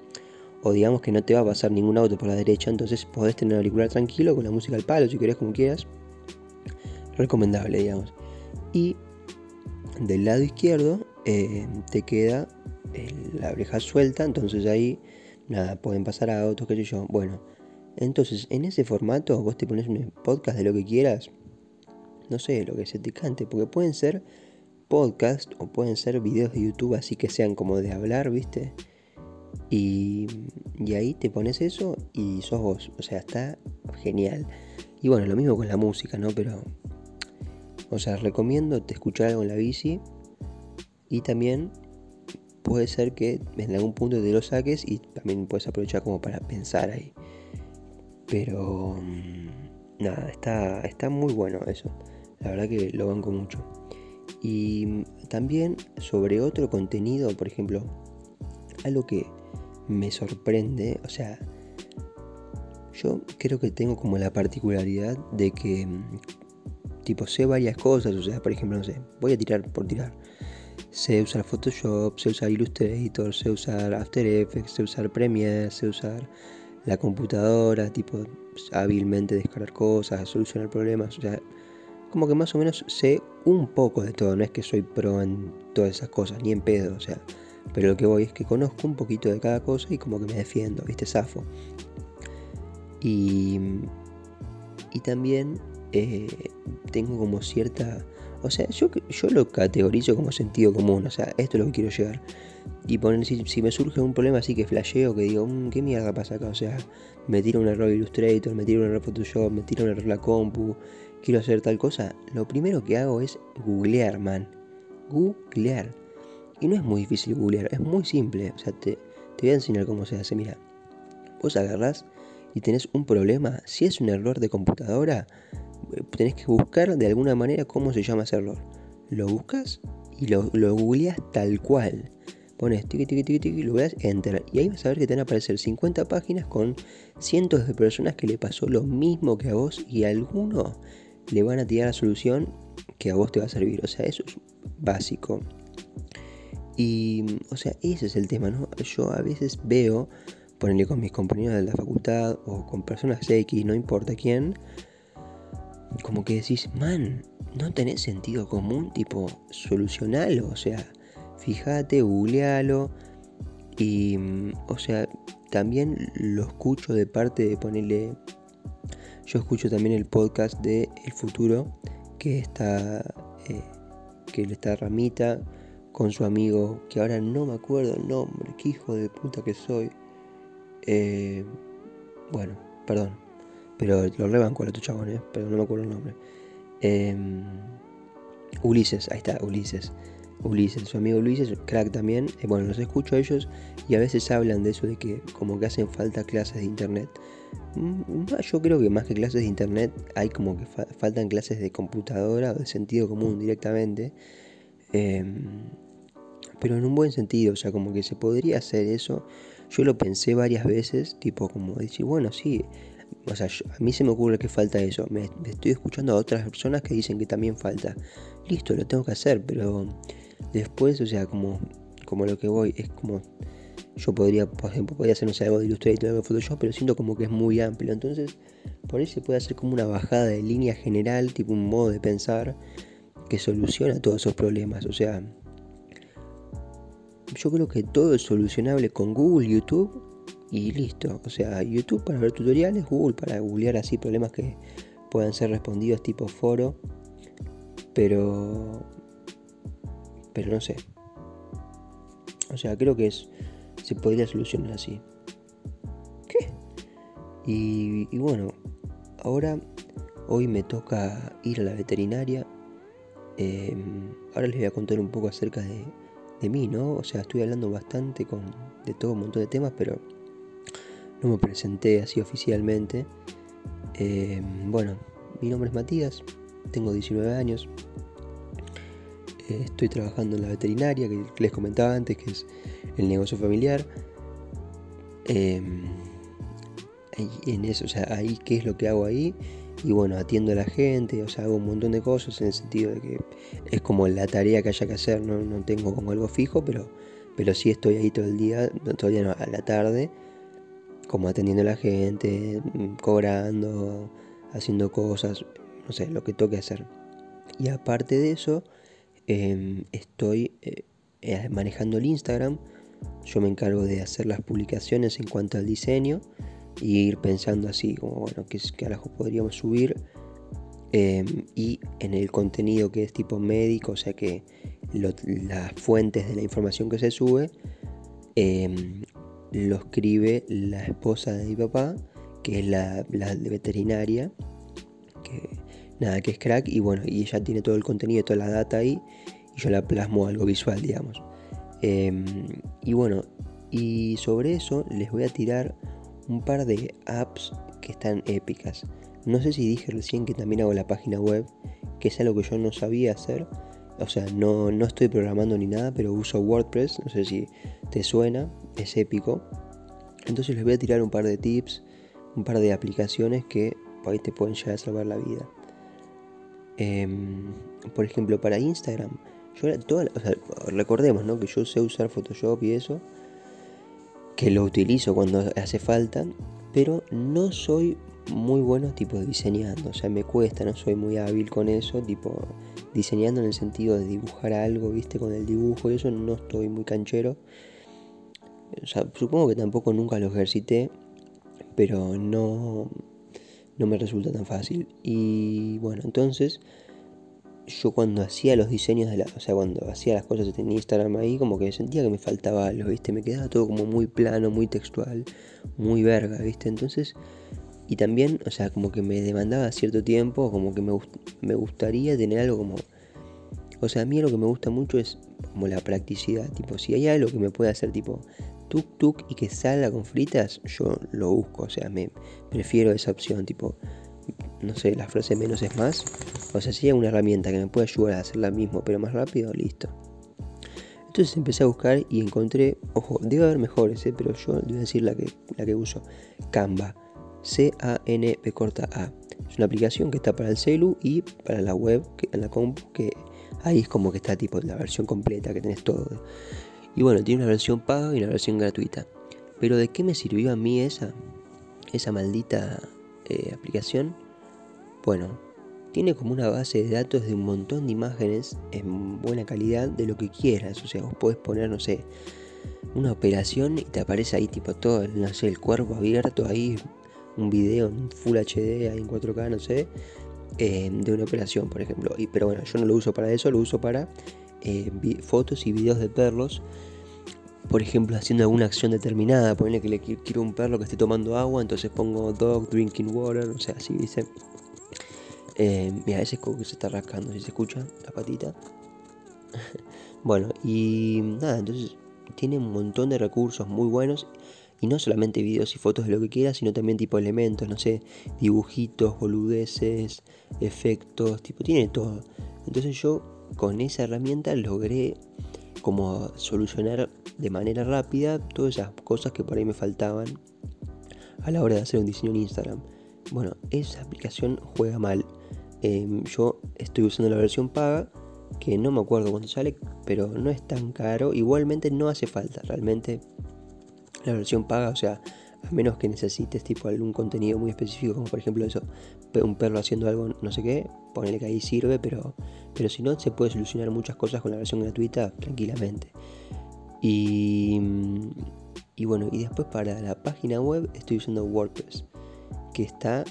o digamos que no te va a pasar ningún auto por la derecha, entonces podés tener auricular tranquilo con la música al palo si querés como quieras. Recomendable, digamos. Y del lado izquierdo eh, te queda la oreja suelta, entonces ahí nada, pueden pasar autos, qué sé yo. Bueno, entonces en ese formato vos te pones un podcast de lo que quieras, no sé, lo que se te cante, porque pueden ser podcast o pueden ser videos de YouTube así que sean como de hablar, ¿viste? Y, ahí te pones eso y sos vos. O sea, está genial. Y bueno, lo mismo con la música, ¿no? Pero, o sea, recomiendo te escuchar algo en la bici. Y también puede ser que en algún punto te lo saques y también puedes aprovechar como para pensar ahí. Pero, mm, nada, está, está muy bueno eso. La verdad que lo banco mucho. Y también sobre otro contenido, por ejemplo, algo que me sorprende, o sea, yo creo que tengo como la particularidad de que, tipo, sé varias cosas, o sea, por ejemplo, no sé, voy a tirar por tirar. Sé usar Photoshop, sé usar Illustrator, sé usar After Effects, sé usar Premiere, sé usar la computadora, tipo, hábilmente descargar cosas, solucionar problemas, o sea, como que más o menos sé un poco de todo, no es que soy pro en todas esas cosas, ni en pedo, o sea, pero lo que voy es que conozco un poquito de cada cosa y como que me defiendo, ¿viste? Zafo. Y, y también eh, tengo como cierta... O sea, yo, yo lo categorizo como sentido común, o sea, esto es lo que quiero llegar. Y poner, si, me surge un problema así que flasheo, que digo, mm, ¿qué mierda pasa acá? O sea, me tiro un error Illustrator, me tiro un error Photoshop, me tiro un error la compu, quiero hacer tal cosa. Lo primero que hago es googlear, man. Googlear. Y no es muy difícil googlear, es muy simple. O sea, te, te voy a enseñar cómo se hace. Mira, vos agarrás y tenés un problema. Si es un error de computadora, eh, tenés que buscar de alguna manera cómo se llama ese error. Lo buscas y lo, lo googleas tal cual. Pones tiki tiki tiki tiki, lo veas, enter. Y ahí vas a ver que te van a aparecer 50 páginas con cientos de personas que le pasó lo mismo que a vos y a alguno le van a tirar la solución que a vos te va a servir. O sea, eso es básico. Y, o sea, ese es el tema, ¿no? Yo a veces veo, ponerle con mis compañeros de la facultad o con personas X, no importa quién, como que decís, man, no tenés sentido común, tipo, solucionalo, o sea, fíjate, googlealo. Y, o sea, también lo escucho de parte de ponerle. Yo escucho también el podcast de El Futuro, que está. Eh, que está Ramita con su amigo, que ahora no me acuerdo el nombre, qué hijo de puta que soy. Eh, bueno, perdón, pero lo rebanco a tu chabón, eh, pero no me acuerdo el nombre. Em, Ulises, ahí está, Ulises. Ulises, su amigo Ulises, crack también. Eh, bueno, los escucho a ellos y a veces hablan de eso de que como que hacen falta clases de internet. Mm, yo creo que más que clases de internet hay como que faltan clases de computadora o de sentido común directamente. Em, pero en un buen sentido, o sea, como que se podría hacer eso. Yo lo pensé varias veces, tipo como decir, bueno, sí, o sea, a mí se me ocurre que falta eso. Me, estoy escuchando a otras personas que dicen que también falta. Listo, lo tengo que hacer, pero después, o sea, como, como lo que voy, es como. Yo podría, por ejemplo, podría hacer, no sé, algo de Illustrator, algo de Photoshop, pero siento como que es muy amplio. Entonces, por ahí se puede hacer como una bajada de línea general, tipo un modo de pensar que soluciona todos esos problemas. O sea, yo creo que todo es solucionable con Google, YouTube y listo. O sea, YouTube para ver tutoriales, Google para googlear así problemas que puedan ser respondidos tipo foro. Pero... Pero no sé. O sea, creo que es, se podría solucionar así. ¿Qué? Y, bueno, ahora, hoy me toca ir a la veterinaria. Em, ahora les voy a contar un poco acerca de, de mí, ¿no? O sea, estoy hablando bastante con, de todo un montón de temas, pero no me presenté así oficialmente. Eh, bueno, mi nombre es Matías, tengo 19 años, estoy trabajando en la veterinaria, que les comentaba antes, que es el negocio familiar. Eh, en eso, o sea, ahí, ¿qué es lo que hago ahí? y bueno, atiendo a la gente, o sea, hago un montón de cosas en el sentido de que es como la tarea que haya que hacer, no, no tengo como algo fijo, pero, pero sí estoy ahí todo el día, todavía no, a la tarde, como atendiendo a la gente, mm, cobrando, haciendo cosas, no sé, lo que toque hacer. Y aparte de eso, estoy eh, eh, manejando el Instagram, yo me encargo de hacer las publicaciones en cuanto al diseño y ir pensando así, como bueno, qué carajo podríamos subir. Em, y en el contenido que es tipo médico, o sea que las fuentes de la información que se sube, em, lo escribe la esposa de mi papá, que es la, de veterinaria, nada, que es crack, y bueno, y ella tiene todo el contenido, toda la data ahí, y yo la plasmo algo visual, digamos. Em, y bueno, y sobre eso les voy a tirar un par de apps que están épicas. No sé si dije recién que también hago la página web que es algo que yo no sabía hacer. O sea, no, no estoy programando ni nada, pero uso WordPress, no sé si te suena, es épico. Entonces les voy a tirar un par de tips, un par de aplicaciones que por ahí te pueden llegar a salvar la vida. Em, por ejemplo, para Instagram, yo recordemos ¿no? que yo sé usar Photoshop y eso, que lo utilizo cuando hace falta, pero no soy muy bueno tipo diseñando, o sea, me cuesta, no soy muy hábil con eso, tipo diseñando en el sentido de dibujar algo, viste, con el dibujo y eso no estoy muy canchero. O sea, supongo que tampoco nunca lo ejercité, pero no, no me resulta tan fácil. Y bueno, entonces yo cuando hacía los diseños de la, o sea, cuando hacía las cosas en Instagram ahí, como que sentía que me faltaba algo, ¿viste? Me quedaba todo como muy plano, muy textual, muy verga, ¿viste? Entonces, y también, o sea, como que me demandaba cierto tiempo, como que me, me gustaría tener algo como, o sea, a mí lo que me gusta mucho es como la practicidad, tipo, si hay algo que me puede hacer tipo tuk tuk y que salga con fritas, yo lo busco, o sea, me prefiero esa opción, tipo, no sé, la frase menos es más. O sea, si hay una herramienta que me puede ayudar a hacer la mismo, pero más rápido, listo. Entonces empecé a buscar y encontré, ojo, debe haber mejores, ¿eh? pero yo a decir la que, la que uso, Canva, C-A-N-P corta A. Es una aplicación que está para el celu y para la web, que, en la compu, que ahí es como que está tipo la versión completa, que tenés todo. Y bueno, tiene una versión paga y una versión gratuita. Pero ¿de qué me sirvió a mí esa? Esa maldita eh, aplicación, bueno, tiene como una base de datos de un montón de imágenes en buena calidad de lo que quieras. O sea, vos podés poner, no sé, una operación y te aparece ahí tipo todo, no sé, el cuerpo abierto ahí, un video en Full HD, ahí en 4K, no sé, eh, de una operación, por ejemplo. Pero bueno, yo no lo uso para eso, lo uso para eh, fotos y videos de perros por ejemplo, haciendo alguna acción determinada, ponerle que le quiero un perro que esté tomando agua, entonces pongo dog drinking water, o sea, así dice. Eh, mira, ese es como que se está rascando, si se escucha la patita. bueno, y nada, entonces tiene un montón de recursos muy buenos. Y no solamente videos y fotos de lo que quieras, sino también tipo elementos, no sé, dibujitos, boludeces, efectos, tipo, tiene todo. Entonces yo con esa herramienta logré como solucionar de manera rápida todas esas cosas que por ahí me faltaban a la hora de hacer un diseño en Instagram. Bueno, esa aplicación juega mal. Em, yo estoy usando la versión paga, que no me acuerdo cuánto sale, pero no es tan caro. Igualmente no hace falta realmente la versión paga, o sea, a menos que necesites tipo algún contenido muy específico, como por ejemplo eso, un perro haciendo algo no sé qué, ponele que ahí sirve, pero, pero si no, se puede solucionar muchas cosas con la versión gratuita tranquilamente. Y, y bueno, y después para la página web estoy usando WordPress, que está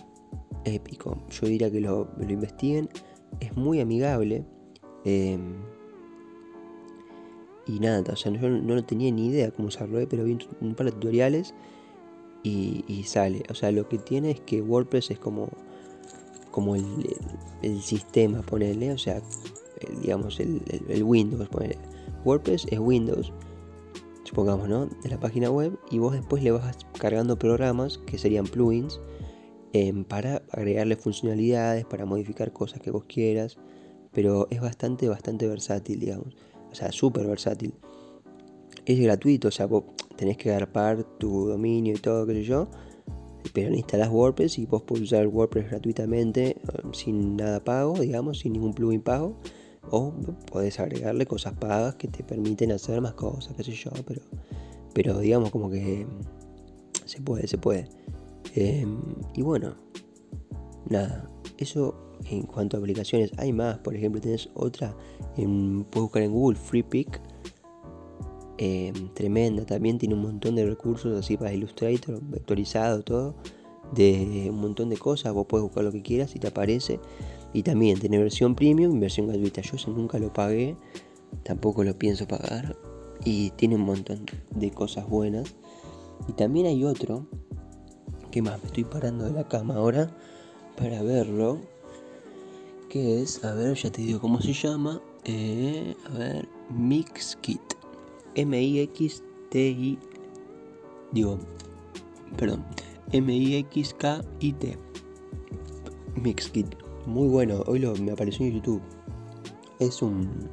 épico. Yo diría que lo, lo investiguen, es muy amigable. Em, y nada, o sea, yo no, tenía ni idea cómo usarlo, eh, pero vi un, par de tutoriales y, sale. O sea, lo que tiene es que WordPress es como, como el, sistema, ponerle, o sea, digamos, el, Windows, ponerle. WordPress es Windows, supongamos, ¿no? De la página web y vos después le vas cargando programas que serían plugins em, para agregarle funcionalidades, para modificar cosas que vos quieras, pero es bastante, bastante versátil, digamos, o sea, súper versátil. Es gratuito, o sea, vos tenés que agarpar tu dominio y todo, qué sé yo, pero instalas WordPress y vos podés usar WordPress gratuitamente, em, sin nada pago, digamos, sin ningún plugin pago. O podés agregarle cosas pagas que te permiten hacer más cosas, qué sé yo, pero, pero digamos como que se puede, se puede. Em, y bueno, nada, eso en cuanto a aplicaciones, hay más, por ejemplo, tenés otra, en, puedes buscar en Google FreePic, eh, tremenda, también tiene un montón de recursos así para Illustrator, vectorizado, todo, de un montón de cosas, vos puedes buscar lo que quieras y te aparece. Y también tiene versión premium versión gratuita. Yo nunca lo pagué, tampoco lo pienso pagar. Y tiene un montón de cosas buenas. Y también hay otro, que más me estoy parando de la cama ahora para verlo. Que es, a ver, ya te digo cómo se llama. Eh, a ver, Mixkit. M-I-X-T-I. Digo, perdón. M-I-X-K-I-T. Mixkit muy bueno. Hoy lo, me apareció en YouTube. Es un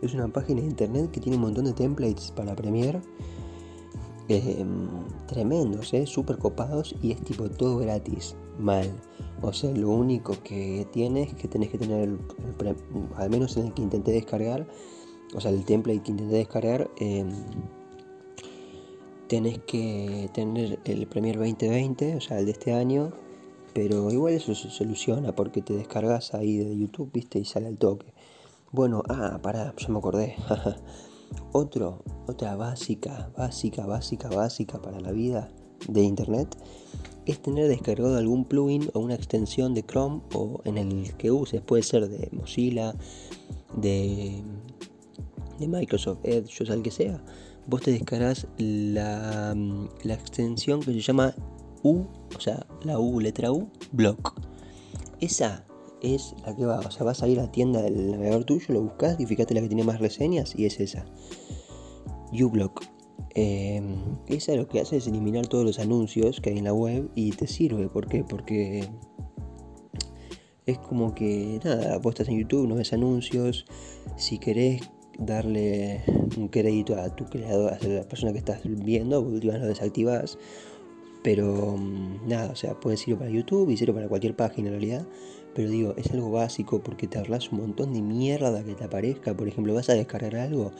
es una página de internet que tiene un montón de templates para Premiere. Em, tremendos, ¿eh? súper copados y es tipo todo gratis, mal. O sea, lo único que tienes es que tenés que tener, al menos en el que intenté descargar, o sea, el template que intenté descargar, eh, tenés que tener el Premiere 2020, o sea, el de este año, pero igual eso se soluciona porque te descargas ahí de YouTube, viste, y sale al toque. Bueno, ah, pará, ya me acordé. Otro, otra básica, básica, básica, básica para la vida de internet es tener descargado algún plugin o una extensión de Chrome o en el que uses, puede ser de Mozilla, de, de Microsoft Edge, o sea, el que sea. Vos te descargas la, la extensión que se llama U, o sea, la U, letra U, Block. Esa es la que va, o sea, vas a ir a la tienda del navegador tuyo, lo buscas y fíjate la que tiene más reseñas y es esa. uBlock. Eh, esa lo que hace es eliminar todos los anuncios que hay en la web y te sirve. ¿Por qué? Porque es como que nada, vos estás en YouTube, no ves anuncios. Si querés darle un crédito a tu creador, a la persona que estás viendo, vos lo desactivas. Pero mm, nada, o sea, puede ser para YouTube y sirve para cualquier página en realidad. Pero digo, es algo básico porque te ahorras un montón de mierda que te aparezca. Por ejemplo, vas a descargar algo.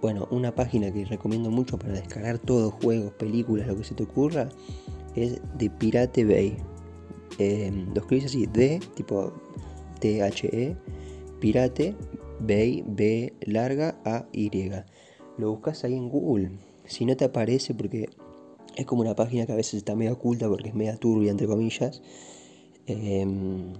Bueno, una página que recomiendo mucho para descargar todos, juegos, películas, lo que se te ocurra, es de Pirate Bay. Eh, lo escribís así, D, tipo T-H-E, Pirate Bay, B larga A Y. Lo buscas ahí en Google. Si no te aparece, porque es como una página que a veces está medio oculta porque es media turbia, entre comillas. Em,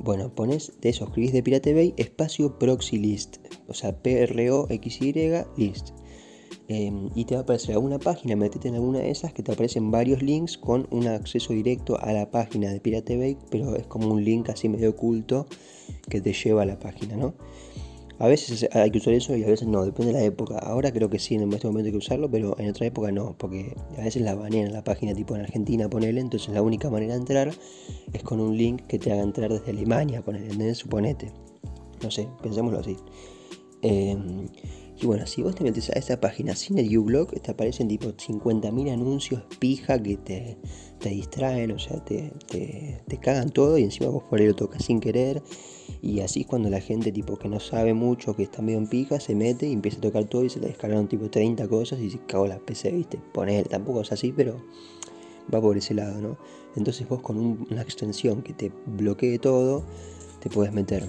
bueno, pones de eso, escribís de Pirate Bay, espacio proxy list, o sea, P-R-O-X-Y list. Em, y te va a aparecer alguna página, metete en alguna de esas que te aparecen varios links con un acceso directo a la página de Pirate Bay, pero es como un link así medio oculto que te lleva a la página, ¿no? A veces hay que usar eso y a veces no, depende de la época. Ahora creo que sí, en este momento hay que usarlo, pero en otra época no, porque a veces la banean la página tipo en Argentina, ponele, entonces la única manera de entrar es con un link que te haga entrar desde Alemania, ponele, Suponete. No sé, pensémoslo así. Em, y bueno, si vos te metes a esa página sin el uBlock, te aparecen tipo 50.000 anuncios pija que te, te distraen, o sea, te, te, cagan todo y encima vos por ahí lo tocas sin querer. Y así es cuando la gente tipo que no sabe mucho, que está medio en pija, se mete y empieza a tocar todo y se le descargaron tipo 30 cosas y se cagó la PC, viste. Poner, tampoco es así, pero va por ese lado, ¿no? Entonces vos con una extensión que te bloquee todo, te puedes meter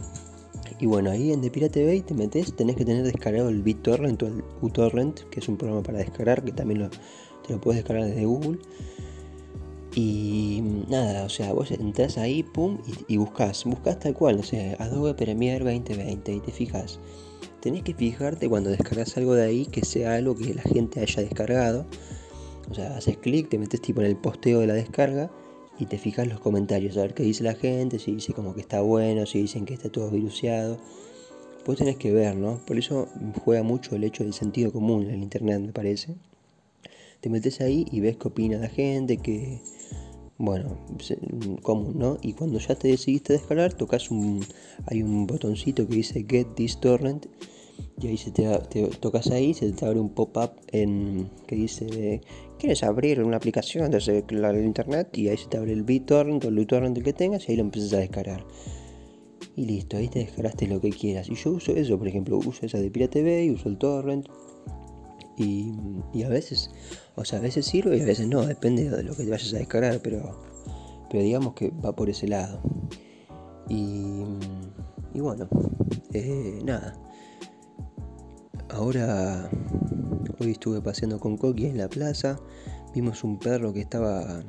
y bueno, ahí en The Pirate Bay te metes, tenés que tener descargado el BitTorrent o el uTorrent, que es un programa para descargar, que también te lo puedes descargar desde Google. Y nada, o sea, vos entras ahí, pum, y, buscas, buscas tal cual, no sé, Adobe Premiere 2020 y te fijas. Tenés que fijarte cuando descargas algo de ahí que sea algo que la gente haya descargado. O sea, haces clic, te metes tipo en el posteo de la descarga y te fijas los comentarios, a ver qué dice la gente, si dice como que está bueno, si dicen que está todo viruseado. Pues tenés que ver, ¿no? Por eso juega mucho el hecho del sentido común en el internet, me parece. Te metes ahí y ves qué opina la gente, que, bueno, común, ¿no? Y cuando ya te decidiste descargar, tocas un, hay un botoncito que dice Get This Torrent y ahí se te, tocas ahí, se te abre un pop-up en que dice quieres abrir una aplicación desde el internet y ahí se te abre el BitTorrent o el uTorrent que tengas y ahí lo empiezas a descargar. Y listo, ahí te descargaste lo que quieras. Y yo uso eso, por ejemplo, uso esa de Pirate Bay, uso el torrent. Y, y, a veces, o sea, a veces sirve y a veces no, depende de lo que te vayas a descargar, pero, pero digamos que va por ese lado. Y, y bueno, eh, nada. Ahora, hoy estuve paseando con Coqui en la plaza. Vimos un perro que estaba.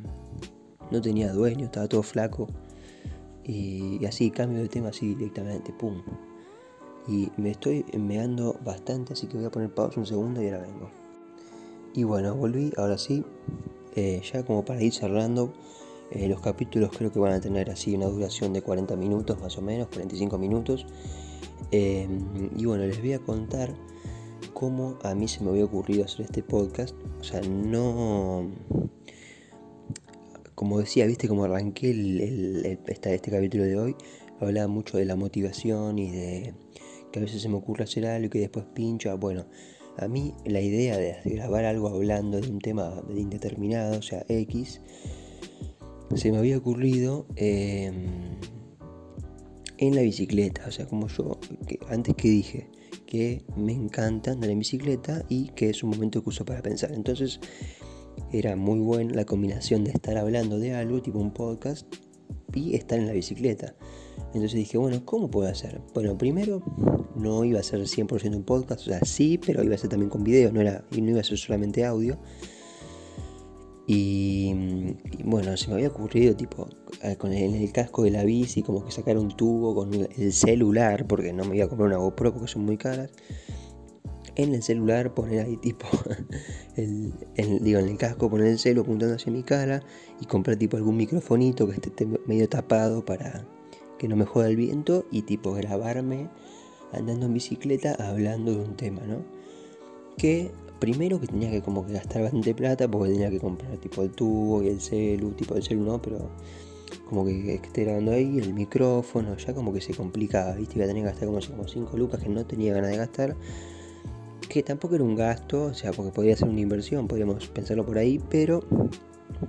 no tenía dueño, estaba todo flaco. Y, así, cambio de tema así directamente, pum. Y me estoy meando bastante, así que voy a poner pausa un segundo y ahora vengo. Y bueno, volví, ahora sí. Eh, ya como para ir cerrando, eh, los capítulos creo que van a tener así una duración de 40 minutos más o menos, 45 minutos. Eh, y bueno, les voy a contar cómo a mí se me había ocurrido hacer este podcast. O sea, no... como decía, viste, como arranqué el, este capítulo de hoy, hablaba mucho de la motivación y de que a veces se me ocurre hacer algo y que después pincho. Bueno, a mí la idea de grabar algo hablando de un tema indeterminado, o sea, X, se me había ocurrido em, en la bicicleta. O sea, como yo, antes que dije que me encanta andar en bicicleta y que es un momento que uso para pensar. Entonces, era muy buena la combinación de estar hablando de algo, tipo un podcast, y estar en la bicicleta. Entonces dije, bueno, ¿cómo puedo hacer? Bueno, primero no iba a ser 100% un podcast, o sea, sí, pero iba a ser también con video, no, era, no iba a ser solamente audio. Y, bueno, se me había ocurrido, tipo, eh, con el, el, casco de la bici, como que sacar un tubo con el celular, porque no me iba a comprar una GoPro porque son muy caras en el celular, poner ahí tipo, digo, en el casco, poner el celo apuntando hacia mi cara y comprar tipo algún microfonito que esté medio tapado para que no me joda el viento y tipo grabarme andando en bicicleta hablando de un tema, ¿no? Que primero que tenía que como que gastar bastante plata porque tenía que comprar tipo el tubo y el celu, tipo el celu no, pero como que, esté grabando ahí, el micrófono, ya como que se complicaba, ¿viste? Iba a tener que gastar como 5 lucas que no tenía ganas de gastar que tampoco era un gasto, o sea, porque podría ser una inversión, podríamos pensarlo por ahí, pero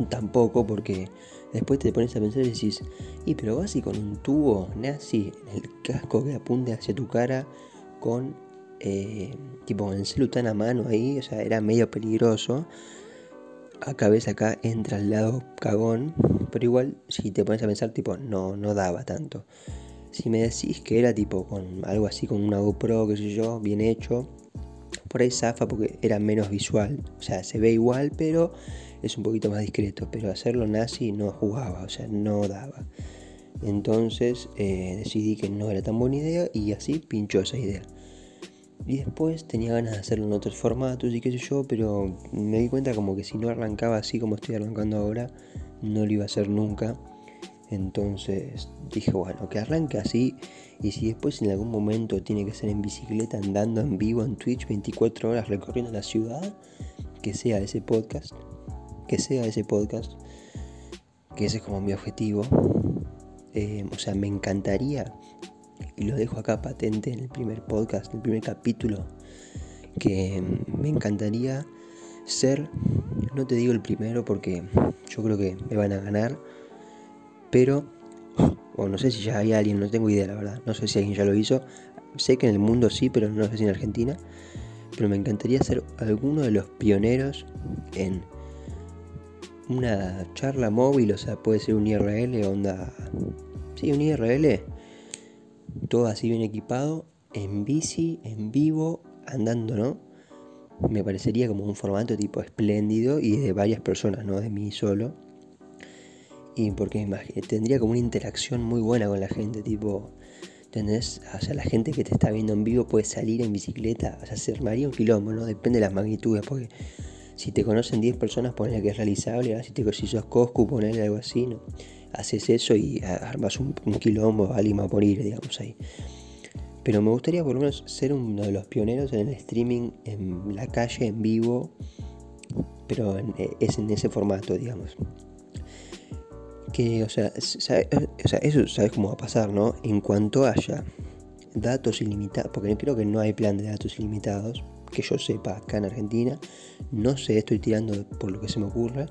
tampoco porque después te pones a pensar y decís, y pero vas y con un tubo nazi en el casco que apunte hacia tu cara con eh, tipo el celu tan a mano ahí, o sea, era medio peligroso. Acá ves, acá entra al lado cagón, pero igual si te pones a pensar, tipo, no, no daba tanto. Si me decís que era tipo con algo así, con una GoPro, qué sé yo, bien hecho, por ahí zafa porque era menos visual. O sea, se ve igual, pero es un poquito más discreto. Pero hacerlo nazi no jugaba, o sea, no daba. Entonces eh, decidí que no era tan buena idea y así pinchó esa idea. Y después tenía ganas de hacerlo en otros formatos y qué sé yo, pero me di cuenta como que si no arrancaba así como estoy arrancando ahora, no lo iba a hacer nunca. Entonces dije, bueno, que arranque así y si después en algún momento tiene que ser en bicicleta, andando en vivo en Twitch 24 horas recorriendo la ciudad, que sea ese podcast, que sea ese podcast, que ese es como mi objetivo. Eh, o sea, me encantaría, y lo dejo acá patente en el primer podcast, en el primer capítulo, que me encantaría ser, no te digo el primero porque yo creo que me van a ganar, pero, o no sé si ya hay alguien, no tengo idea la verdad, no sé si alguien ya lo hizo, sé que en el mundo sí, pero no sé si en Argentina, pero me encantaría ser alguno de los pioneros en una charla móvil, o sea, puede ser un IRL, onda, sí, un IRL, todo así bien equipado, en bici, en vivo, andando, ¿no? Me parecería como un formato tipo espléndido y de varias personas, no de mí solo. Y porque tendría como una interacción muy buena con la gente, tipo, ¿entendés? O sea, la gente que te está viendo en vivo puede salir en bicicleta, o sea, se armaría un quilombo, ¿no? Depende de las magnitudes, porque si te conocen 10 personas, ponele que es realizable, si, te, si sos Coscu, ponele algo así, ¿no? Haces eso y armas un, quilombo, alguien va a morir, digamos, ahí. Pero me gustaría por lo menos ser uno de los pioneros en el streaming en la calle, en vivo, pero es en ese formato, digamos que, o sea, eso sabes cómo va a pasar, ¿no? En cuanto haya datos ilimitados, porque creo que no hay plan de datos ilimitados, que yo sepa acá en Argentina, no sé, estoy tirando por lo que se me ocurra,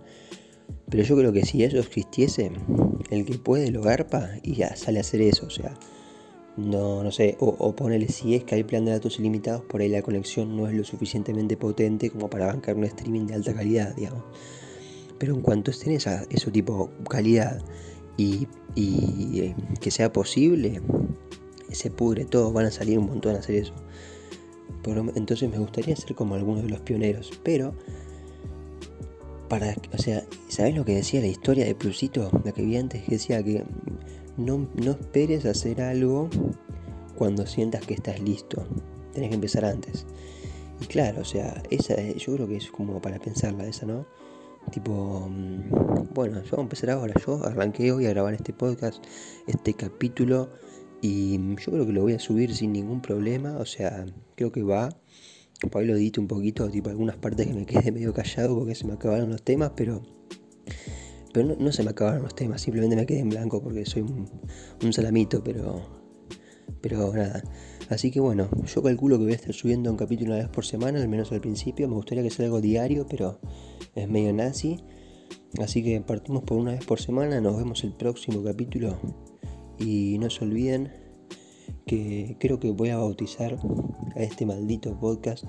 pero yo creo que si eso existiese, el que puede lo garpa y sale a hacer eso, o sea, no, no sé, o, o ponele si es que hay plan de datos ilimitados, por ahí la conexión no es lo suficientemente potente como para bancar un streaming de alta calidad, digamos. Pero en cuanto estén esa, eso tipo calidad y, eh, que sea posible, se pudre todo, van a salir un montón a hacer eso. entonces me gustaría ser como alguno de los pioneros, pero para, o sea, ¿sabes lo que decía la historia de Plusito, la que vi antes? Que decía que no, no esperes hacer algo cuando sientas que estás listo, tenés que empezar antes. Y claro, o sea, esa yo creo que es como para pensarla esa, ¿no? Tipo, mm, bueno, yo voy a empezar ahora. Yo arranqué hoy a grabar este podcast, este capítulo, y yo creo que lo voy a subir sin ningún problema. O sea, creo que va. Por ahí lo edito un poquito, tipo algunas partes que me quedé medio callado porque se me acabaron los temas, pero pero no, se me acabaron los temas, simplemente me quedé en blanco porque soy un, un salamito, pero, pero nada. Así que bueno, yo calculo que voy a estar subiendo un capítulo una vez por semana, al menos al principio. Me gustaría que sea algo diario, pero es medio nazi. Así que partimos por una vez por semana, nos vemos el próximo capítulo. Y no se olviden que creo que voy a bautizar a este maldito podcast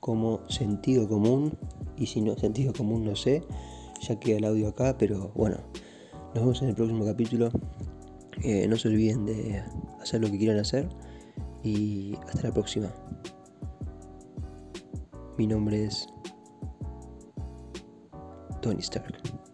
como sentido común. Y si no sentido común, no sé. Ya queda el audio acá, pero bueno, nos vemos en el próximo capítulo. Eh, no se olviden de hacer lo que quieran hacer y hasta la próxima. Mi nombre es Tony Stark.